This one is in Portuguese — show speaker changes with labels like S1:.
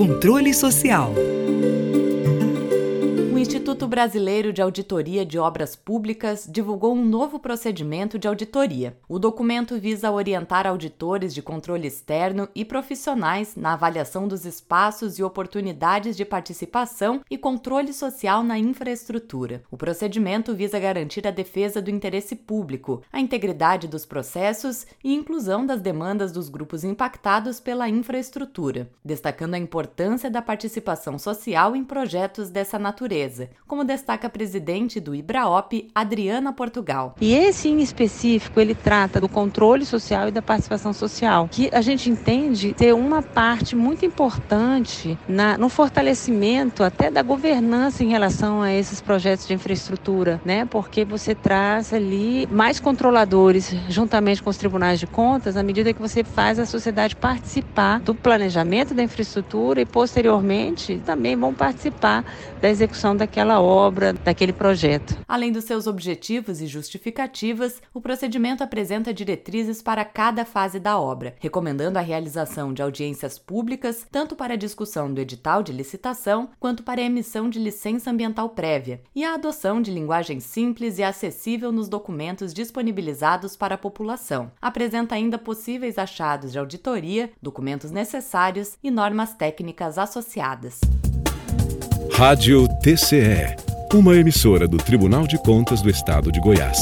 S1: Controle Social.
S2: Instituto Brasileiro de Auditoria de Obras Públicas divulgou um novo procedimento de auditoria. O documento visa orientar auditores de controle externo e profissionais na avaliação dos espaços e oportunidades de participação e controle social na infraestrutura. O procedimento visa garantir a defesa do interesse público, a integridade dos processos e inclusão das demandas dos grupos impactados pela infraestrutura, destacando a importância da participação social em projetos dessa natureza como destaca a presidente do IBRAOP, Adriana Portugal.
S3: E esse em específico, ele trata do controle social e da participação social, que a gente entende ter uma parte muito importante na, no fortalecimento até da governança em relação a esses projetos de infraestrutura, né? Porque você traz ali mais controladores juntamente com os tribunais de contas à medida que você faz a sociedade participar do planejamento da infraestrutura e posteriormente também vão participar da execução daquela obra, daquele projeto.
S2: Além dos seus objetivos e justificativas, o procedimento apresenta diretrizes para cada fase da obra, recomendando a realização de audiências públicas tanto para a discussão do edital de licitação quanto para a emissão de licença ambiental prévia e a adoção de linguagem simples e acessível nos documentos disponibilizados para a população. Apresenta ainda possíveis achados de auditoria, documentos necessários e normas técnicas associadas.
S4: Rádio TCE, uma emissora do Tribunal de Contas do Estado de Goiás.